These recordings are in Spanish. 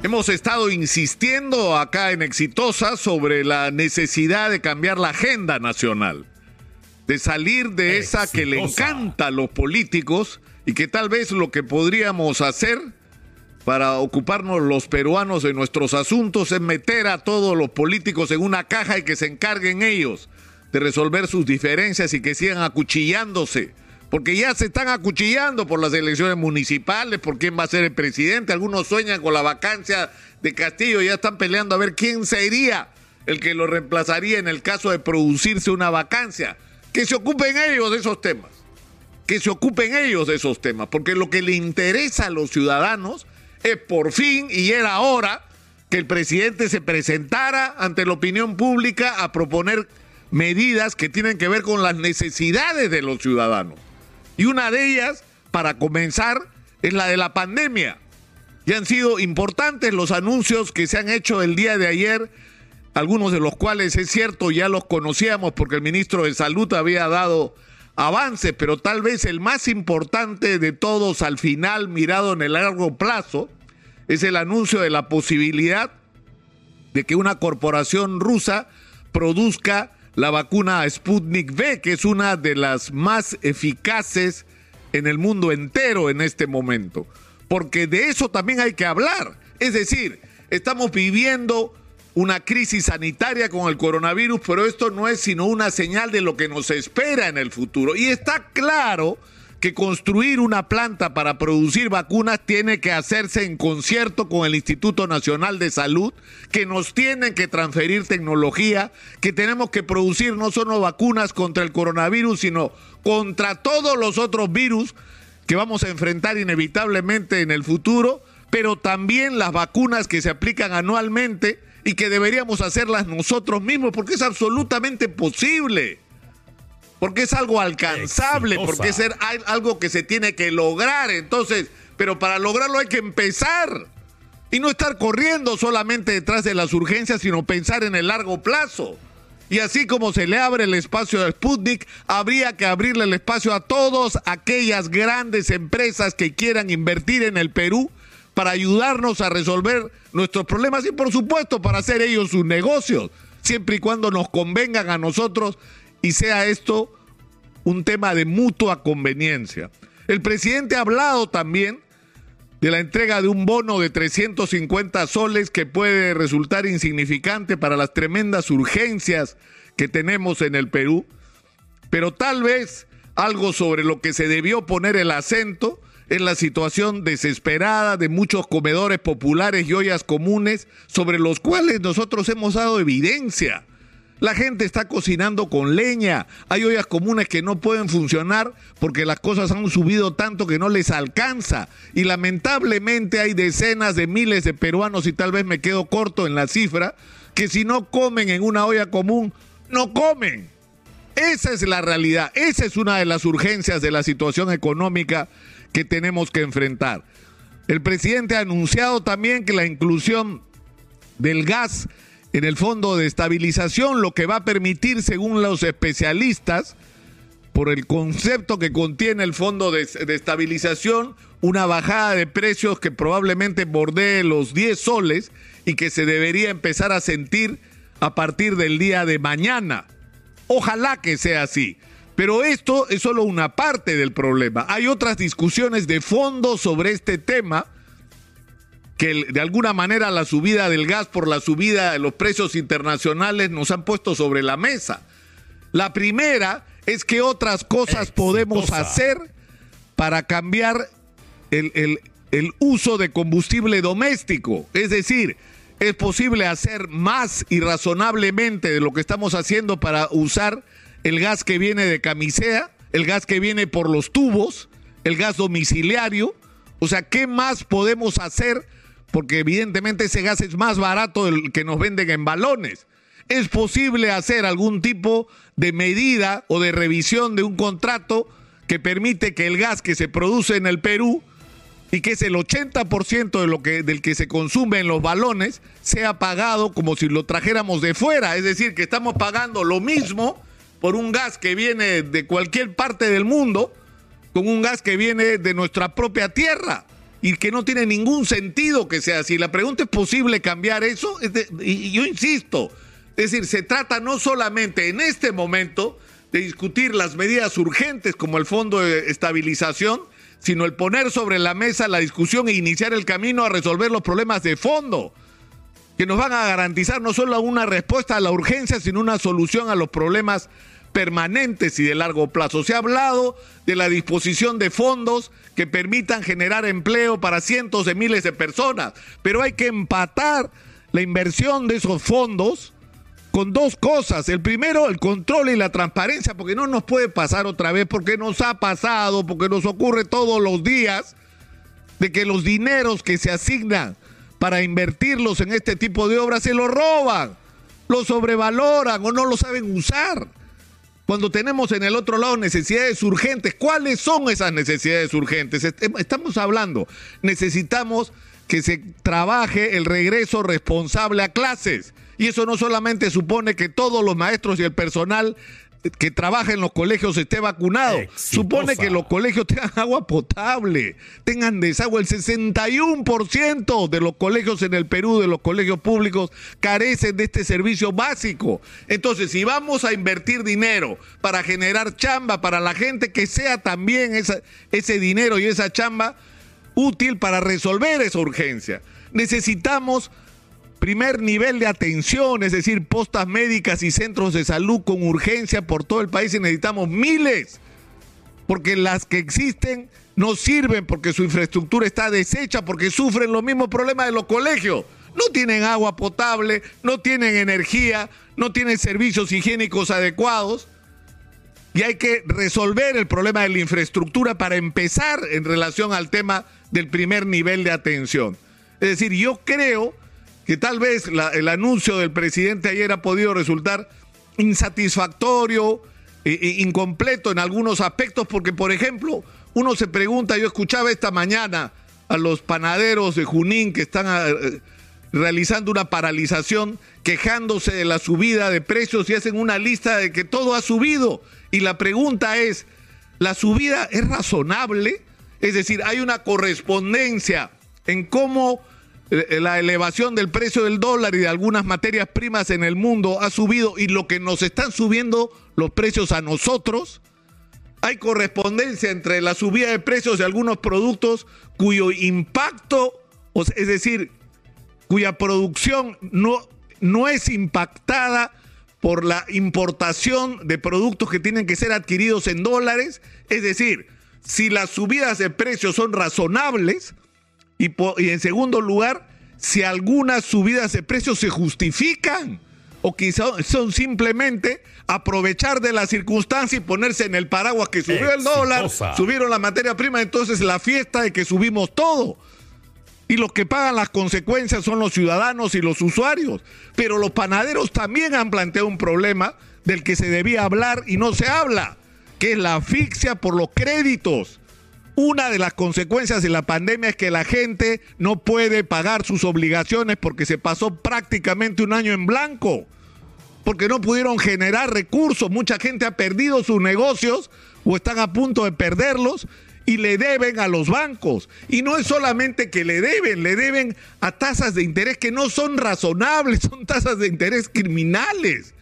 Hemos estado insistiendo acá en Exitosa sobre la necesidad de cambiar la agenda nacional, de salir de esa que le encanta a los políticos y que tal vez lo que podríamos hacer para ocuparnos los peruanos de nuestros asuntos es meter a todos los políticos en una caja y que se encarguen ellos de resolver sus diferencias y que sigan acuchillándose porque ya se están acuchillando por las elecciones municipales, por quién va a ser el presidente. Algunos sueñan con la vacancia de Castillo, ya están peleando a ver quién sería el que lo reemplazaría en el caso de producirse una vacancia. Que se ocupen ellos de esos temas, que se ocupen ellos de esos temas, porque lo que le interesa a los ciudadanos es por fin, y era hora, que el presidente se presentara ante la opinión pública a proponer medidas que tienen que ver con las necesidades de los ciudadanos. Y una de ellas, para comenzar, es la de la pandemia. Y han sido importantes los anuncios que se han hecho el día de ayer, algunos de los cuales es cierto ya los conocíamos porque el ministro de Salud había dado avance, pero tal vez el más importante de todos al final, mirado en el largo plazo, es el anuncio de la posibilidad de que una corporación rusa produzca la vacuna Sputnik V, que es una de las más eficaces en el mundo entero en este momento. Porque de eso también hay que hablar. Es decir, estamos viviendo una crisis sanitaria con el coronavirus, pero esto no es sino una señal de lo que nos espera en el futuro. Y está claro que construir una planta para producir vacunas tiene que hacerse en concierto con el Instituto Nacional de Salud, que nos tienen que transferir tecnología, que tenemos que producir no solo vacunas contra el coronavirus, sino contra todos los otros virus que vamos a enfrentar inevitablemente en el futuro, pero también las vacunas que se aplican anualmente y que deberíamos hacerlas nosotros mismos, porque es absolutamente posible porque es algo alcanzable, porque es algo que se tiene que lograr. Entonces, pero para lograrlo hay que empezar y no estar corriendo solamente detrás de las urgencias, sino pensar en el largo plazo. Y así como se le abre el espacio a Sputnik, habría que abrirle el espacio a todas aquellas grandes empresas que quieran invertir en el Perú para ayudarnos a resolver nuestros problemas y por supuesto para hacer ellos sus negocios, siempre y cuando nos convengan a nosotros y sea esto un tema de mutua conveniencia. El presidente ha hablado también de la entrega de un bono de 350 soles que puede resultar insignificante para las tremendas urgencias que tenemos en el Perú, pero tal vez algo sobre lo que se debió poner el acento es la situación desesperada de muchos comedores populares y ollas comunes sobre los cuales nosotros hemos dado evidencia. La gente está cocinando con leña. Hay ollas comunes que no pueden funcionar porque las cosas han subido tanto que no les alcanza. Y lamentablemente hay decenas de miles de peruanos, y tal vez me quedo corto en la cifra, que si no comen en una olla común, no comen. Esa es la realidad. Esa es una de las urgencias de la situación económica que tenemos que enfrentar. El presidente ha anunciado también que la inclusión del gas en el fondo de estabilización, lo que va a permitir, según los especialistas, por el concepto que contiene el fondo de, estabilización, una bajada de precios que probablemente bordee los 10 soles y que se debería empezar a sentir a partir del día de mañana. Ojalá que sea así. Pero esto es solo una parte del problema. Hay otras discusiones de fondo sobre este tema que de alguna manera la subida del gas por la subida de los precios internacionales nos han puesto sobre la mesa. La primera es que otras cosas podemos hacer para cambiar el, el uso de combustible doméstico. Es decir, es posible hacer más y razonablemente de lo que estamos haciendo para usar el gas que viene de camisea, el gas que viene por los tubos, el gas domiciliario. O sea, ¿qué más podemos hacer? Porque evidentemente ese gas es más barato del que nos venden en balones. ¿Es posible hacer algún tipo de medida o de revisión de un contrato que permite que el gas que se produce en el Perú y que es el 80% de lo que, del que se consume en los balones sea pagado como si lo trajéramos de fuera? Es decir, que estamos pagando lo mismo por un gas que viene de cualquier parte del mundo con un gas que viene de nuestra propia tierra. Y que no tiene ningún sentido que sea así. La pregunta es posible cambiar eso. Y yo insisto, es decir, se trata no solamente en este momento de discutir las medidas urgentes como el Fondo de Estabilización, sino el poner sobre la mesa la discusión e iniciar el camino a resolver los problemas de fondo, que nos van a garantizar no solo una respuesta a la urgencia, sino una solución a los problemas permanentes y de largo plazo. Se ha hablado de la disposición de fondos que permitan generar empleo para cientos de miles de personas, pero hay que empatar la inversión de esos fondos con dos cosas. El primero, el control y la transparencia, porque no nos puede pasar otra vez, porque nos ha pasado, porque nos ocurre todos los días, de que los dineros que se asignan para invertirlos en este tipo de obras se los roban, los sobrevaloran o no lo saben usar. Cuando tenemos en el otro lado necesidades urgentes, ¿cuáles son esas necesidades urgentes? Estamos hablando, necesitamos que se trabaje el regreso responsable a clases. Y eso no solamente supone que todos los maestros y el personal que trabaja en los colegios esté vacunado. Supone que los colegios tengan agua potable, tengan desagüe. El 61% de los colegios en el Perú, de los colegios públicos, carecen de este servicio básico. Entonces, si vamos a invertir dinero para generar chamba para la gente, que sea también ese dinero y esa chamba útil para resolver esa urgencia. Necesitamos primer nivel de atención, es decir, postas médicas y centros de salud con urgencia por todo el país y necesitamos miles, porque las que existen no sirven porque su infraestructura está deshecha, porque sufren los mismos problemas de los colegios. No tienen agua potable, no tienen energía, no tienen servicios higiénicos adecuados. Y hay que resolver el problema de la infraestructura para empezar en relación al tema del primer nivel de atención. Es decir, yo creo que tal vez el anuncio del presidente ayer ha podido resultar insatisfactorio, e, e incompleto en algunos aspectos, porque por ejemplo, uno se pregunta, yo escuchaba esta mañana a los panaderos de Junín que están eh, realizando una paralización, quejándose de la subida de precios y hacen una lista de que todo ha subido. Y la pregunta es, ¿la subida es razonable? Es decir, hay una correspondencia en cómo la elevación del precio del dólar y de algunas materias primas en el mundo ha subido y lo que nos están subiendo los precios a nosotros, hay correspondencia entre la subida de precios de algunos productos cuyo impacto, es decir, cuya producción no, no es impactada por la importación de productos que tienen que ser adquiridos en dólares, es decir, si las subidas de precios son razonables, y, en segundo lugar, si algunas subidas de precios se justifican o quizás son simplemente aprovechar de la circunstancia y ponerse en el paraguas que subió el dólar, subieron la materia prima, entonces la fiesta de que subimos todo. Y los que pagan las consecuencias son los ciudadanos y los usuarios. Pero los panaderos también han planteado un problema del que se debía hablar y no se habla, que es la asfixia por los créditos. Una de las consecuencias de la pandemia es que la gente no puede pagar sus obligaciones porque se pasó prácticamente un año en blanco, porque no pudieron generar recursos. Mucha gente ha perdido sus negocios o están a punto de perderlos y le deben a los bancos. Y no es solamente que le deben, le deben a tasas de interés que no son razonables, son tasas de interés criminales.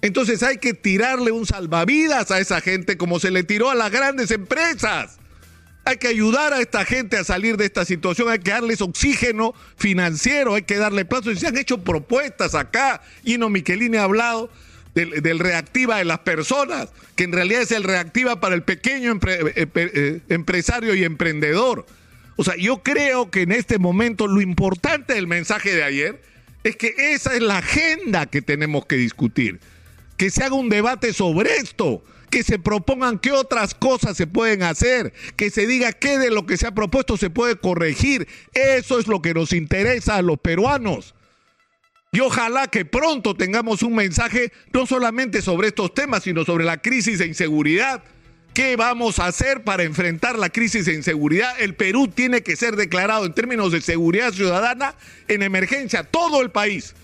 Entonces hay que tirarle un salvavidas a esa gente como se le tiró a las grandes empresas. Hay que ayudar a esta gente a salir de esta situación, hay que darles oxígeno financiero, hay que darle plazo. Y se han hecho propuestas acá. Ino Michelini ha hablado del, reactiva de las personas, que en realidad es el reactiva para el pequeño eh, eh, empresario y emprendedor. O sea, yo creo que en este momento lo importante del mensaje de ayer es que esa es la agenda que tenemos que discutir. Que se haga un debate sobre esto que se propongan qué otras cosas se pueden hacer, que se diga qué de lo que se ha propuesto se puede corregir. Eso es lo que nos interesa a los peruanos. Y ojalá que pronto tengamos un mensaje no solamente sobre estos temas, sino sobre la crisis de inseguridad. ¿Qué vamos a hacer para enfrentar la crisis de inseguridad? El Perú tiene que ser declarado en términos de seguridad ciudadana en emergencia, todo el país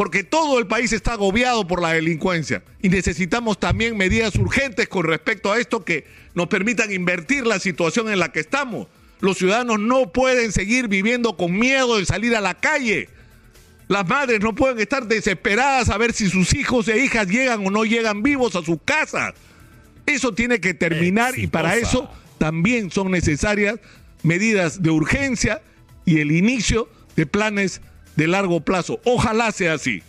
porque todo el país está agobiado por la delincuencia y necesitamos también medidas urgentes con respecto a esto que nos permitan invertir la situación en la que estamos. Los ciudadanos no pueden seguir viviendo con miedo de salir a la calle. Las madres no pueden estar desesperadas a ver si sus hijos e hijas llegan o no llegan vivos a su casa. Eso tiene que terminar y para eso también son necesarias medidas de urgencia y el inicio de planes de largo plazo. Ojalá sea así.